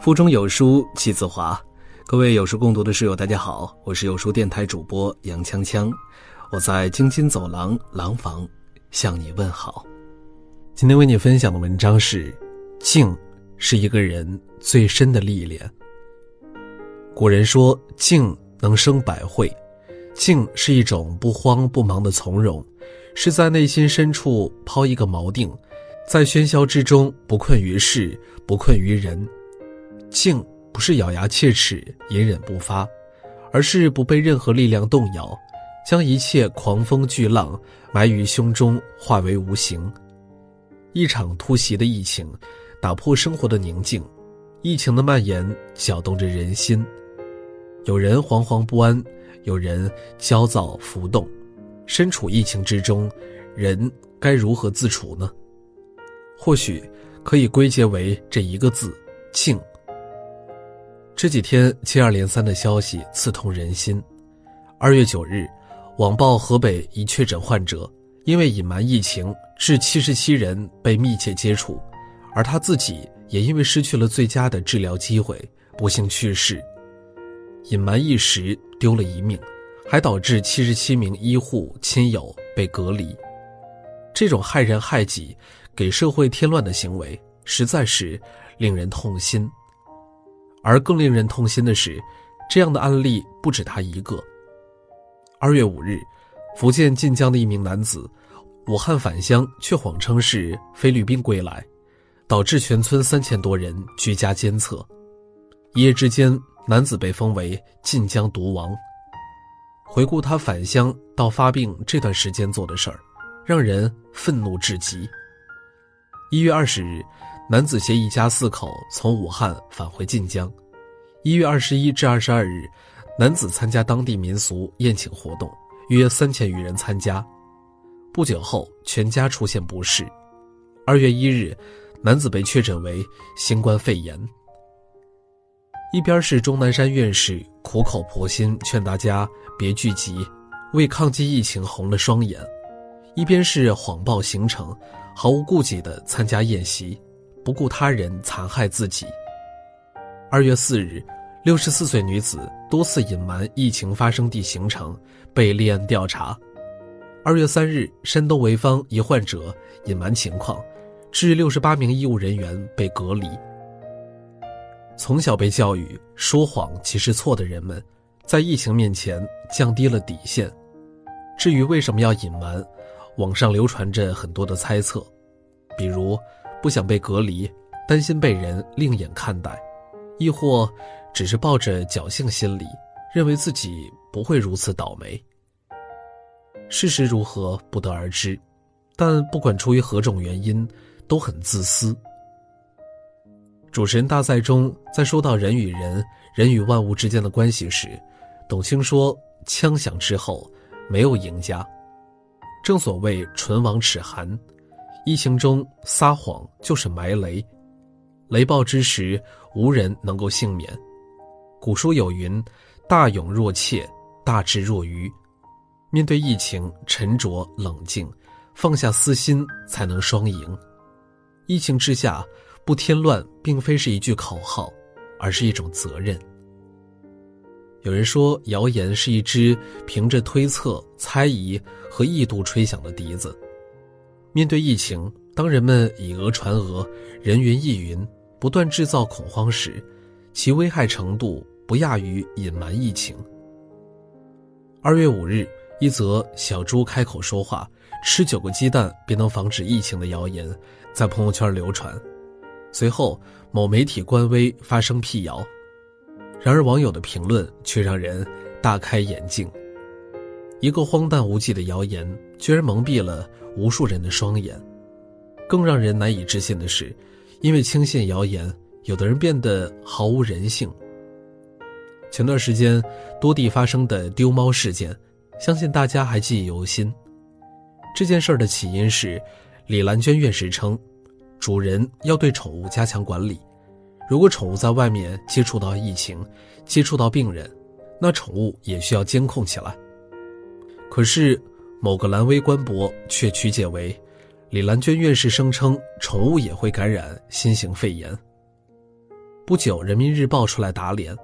腹中有书气自华，各位有书共读的室友，大家好，我是有书电台主播杨锵锵，我在京津走廊廊坊向你问好。今天为你分享的文章是：静是一个人最深的历练。古人说，静能生百慧，静是一种不慌不忙的从容，是在内心深处抛一个锚定，在喧嚣之中不困于事，不困于人。静不是咬牙切齿、隐忍不发，而是不被任何力量动摇，将一切狂风巨浪埋于胸中，化为无形。一场突袭的疫情，打破生活的宁静，疫情的蔓延搅动着人心，有人惶惶不安，有人焦躁浮动。身处疫情之中，人该如何自处呢？或许可以归结为这一个字：静。这几天接二连三的消息刺痛人心。二月九日，网曝河北一确诊患者因为隐瞒疫情，致七十七人被密切接触，而他自己也因为失去了最佳的治疗机会，不幸去世。隐瞒一时丢了一命，还导致七十七名医护亲友被隔离。这种害人害己、给社会添乱的行为，实在是令人痛心。而更令人痛心的是，这样的案例不止他一个。二月五日，福建晋江的一名男子，武汉返乡却谎称是菲律宾归来，导致全村三千多人居家监测。一夜之间，男子被封为晋江毒王。回顾他返乡到发病这段时间做的事儿，让人愤怒至极。一月二十日。男子携一家四口从武汉返回晋江。一月二十一至二十二日，男子参加当地民俗宴请活动，约三千余人参加。不久后，全家出现不适。二月一日，男子被确诊为新冠肺炎。一边是钟南山院士苦口婆心劝大家别聚集，为抗击疫情红了双眼；一边是谎报行程，毫无顾忌地参加宴席。不顾他人残害自己。二月四日，六十四岁女子多次隐瞒疫情发生地行程，被立案调查。二月三日，山东潍坊一患者隐瞒情况，致六十八名医务人员被隔离。从小被教育说谎即是错的人们，在疫情面前降低了底线。至于为什么要隐瞒，网上流传着很多的猜测，比如。不想被隔离，担心被人另眼看待，亦或只是抱着侥幸心理，认为自己不会如此倒霉。事实如何不得而知，但不管出于何种原因，都很自私。主持人大赛中，在说到人与人、人与万物之间的关系时，董卿说：“枪响之后，没有赢家。正所谓唇亡齿寒。”疫情中撒谎就是埋雷，雷暴之时无人能够幸免。古书有云：“大勇若怯，大智若愚。”面对疫情，沉着冷静，放下私心，才能双赢。疫情之下，不添乱，并非是一句口号，而是一种责任。有人说，谣言是一只凭着推测、猜疑和意度吹响的笛子。面对疫情，当人们以讹传讹、人云亦云，不断制造恐慌时，其危害程度不亚于隐瞒疫情。二月五日，一则小猪开口说话，吃九个鸡蛋便能防止疫情的谣言在朋友圈流传，随后某媒体官微发声辟谣，然而网友的评论却让人大开眼镜。一个荒诞无稽的谣言，居然蒙蔽了。无数人的双眼，更让人难以置信的是，因为轻信谣言，有的人变得毫无人性。前段时间多地发生的丢猫事件，相信大家还记忆犹新。这件事的起因是，李兰娟院士称，主人要对宠物加强管理，如果宠物在外面接触到疫情，接触到病人，那宠物也需要监控起来。可是。某个蓝微官博却曲解为，李兰娟院士声称宠物也会感染新型肺炎。不久，《人民日报》出来打脸，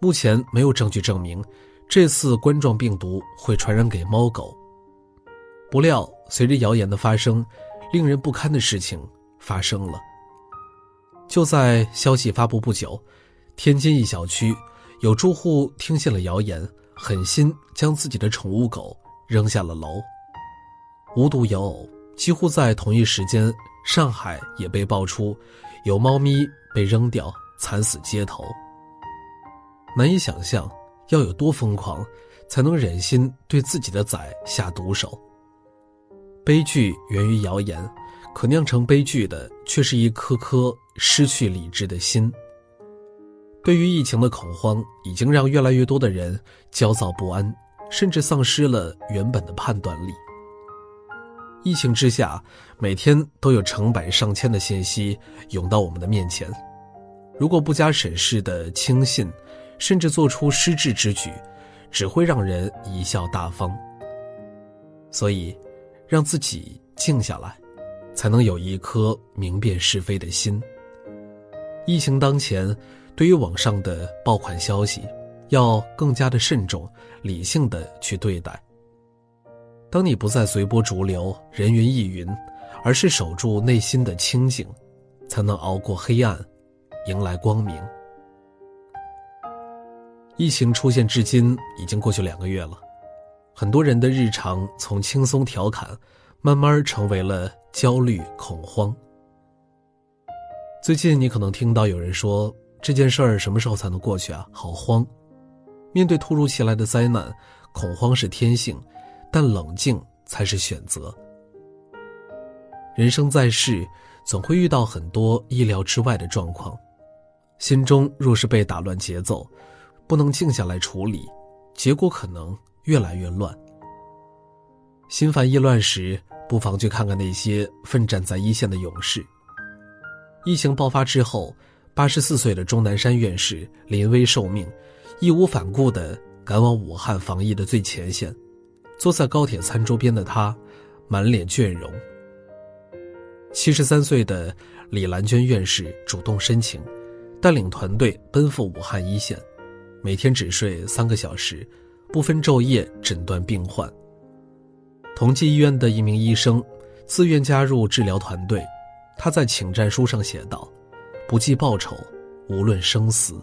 目前没有证据证明这次冠状病毒会传染给猫狗。不料，随着谣言的发生，令人不堪的事情发生了。就在消息发布不久，天津一小区有住户听信了谣言，狠心将自己的宠物狗扔下了楼。无独有偶，几乎在同一时间，上海也被爆出有猫咪被扔掉。惨死街头。难以想象，要有多疯狂，才能忍心对自己的崽下毒手。悲剧源于谣言，可酿成悲剧的却是一颗颗失去理智的心。对于疫情的恐慌，已经让越来越多的人焦躁不安，甚至丧失了原本的判断力。疫情之下，每天都有成百上千的信息涌到我们的面前。如果不加审视的轻信，甚至做出失智之举，只会让人贻笑大方。所以，让自己静下来，才能有一颗明辨是非的心。疫情当前，对于网上的爆款消息，要更加的慎重、理性的去对待。当你不再随波逐流、人云亦云，而是守住内心的清静，才能熬过黑暗。迎来光明。疫情出现至今已经过去两个月了，很多人的日常从轻松调侃，慢慢成为了焦虑恐慌。最近你可能听到有人说这件事儿什么时候才能过去啊？好慌！面对突如其来的灾难，恐慌是天性，但冷静才是选择。人生在世，总会遇到很多意料之外的状况。心中若是被打乱节奏，不能静下来处理，结果可能越来越乱。心烦意乱时，不妨去看看那些奋战在一线的勇士。疫情爆发之后，八十四岁的钟南山院士临危受命，义无反顾地赶往武汉防疫的最前线。坐在高铁餐桌边的他，满脸倦容。七十三岁的李兰娟院士主动申请。带领团队奔赴武汉一线，每天只睡三个小时，不分昼夜诊断病患。同济医院的一名医生自愿加入治疗团队，他在请战书上写道：“不计报酬，无论生死。”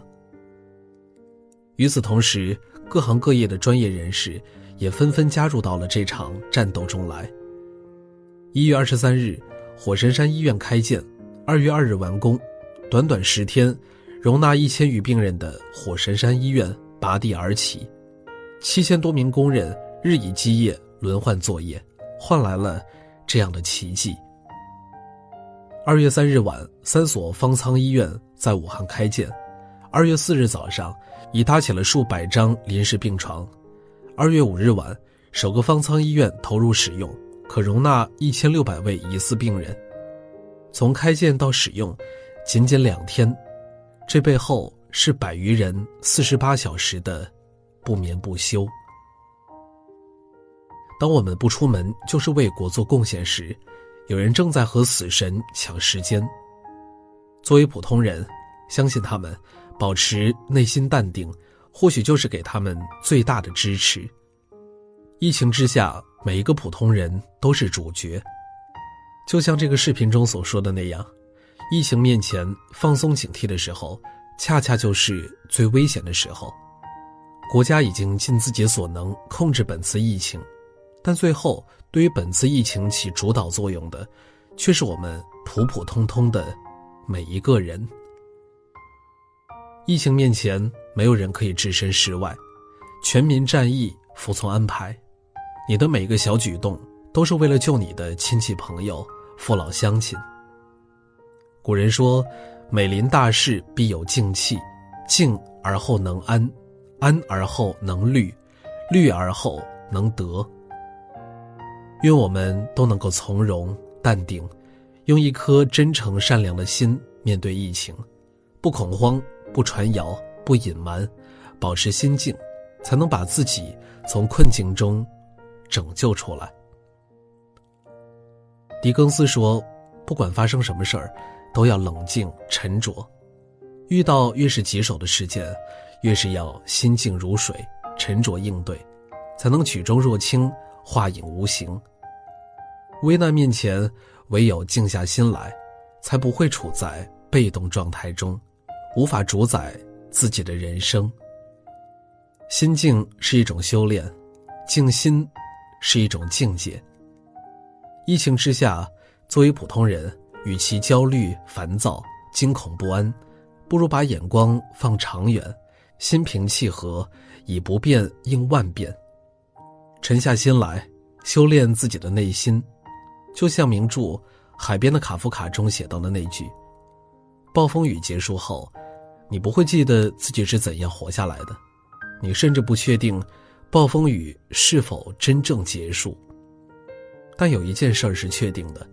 与此同时，各行各业的专业人士也纷纷加入到了这场战斗中来。一月二十三日，火神山医院开建，二月二日完工。短短十天，容纳一千余病人的火神山医院拔地而起，七千多名工人日以继夜轮换作业，换来了这样的奇迹。二月三日晚，三所方舱医院在武汉开建；二月四日早上，已搭起了数百张临时病床；二月五日晚，首个方舱医院投入使用，可容纳一千六百位疑似病人。从开建到使用。仅仅两天，这背后是百余人四十八小时的不眠不休。当我们不出门就是为国做贡献时，有人正在和死神抢时间。作为普通人，相信他们保持内心淡定，或许就是给他们最大的支持。疫情之下，每一个普通人都是主角，就像这个视频中所说的那样。疫情面前，放松警惕的时候，恰恰就是最危险的时候。国家已经尽自己所能控制本次疫情，但最后对于本次疫情起主导作用的，却是我们普普通通的每一个人。疫情面前，没有人可以置身事外，全民战役，服从安排。你的每一个小举动，都是为了救你的亲戚朋友、父老乡亲。古人说：“每临大事，必有静气，静而后能安，安而后能虑，虑而后能得。”愿我们都能够从容淡定，用一颗真诚善良的心面对疫情，不恐慌，不传谣，不隐瞒，保持心境，才能把自己从困境中拯救出来。狄更斯说：“不管发生什么事儿。”都要冷静沉着，遇到越是棘手的事件，越是要心静如水，沉着应对，才能举重若轻，化影无形。危难面前，唯有静下心来，才不会处在被动状态中，无法主宰自己的人生。心静是一种修炼，静心是一种境界。疫情之下，作为普通人，与其焦虑、烦躁、惊恐不安，不如把眼光放长远，心平气和，以不变应万变，沉下心来，修炼自己的内心。就像名著《海边的卡夫卡》中写到的那句：“暴风雨结束后，你不会记得自己是怎样活下来的。”你甚至不确定，暴风雨是否真正结束。但有一件事是确定的：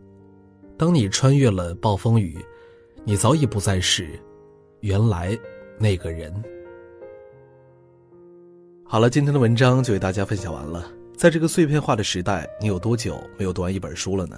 当你穿越了暴风雨，你早已不再是原来那个人。好了，今天的文章就为大家分享完了。在这个碎片化的时代，你有多久没有读完一本书了呢？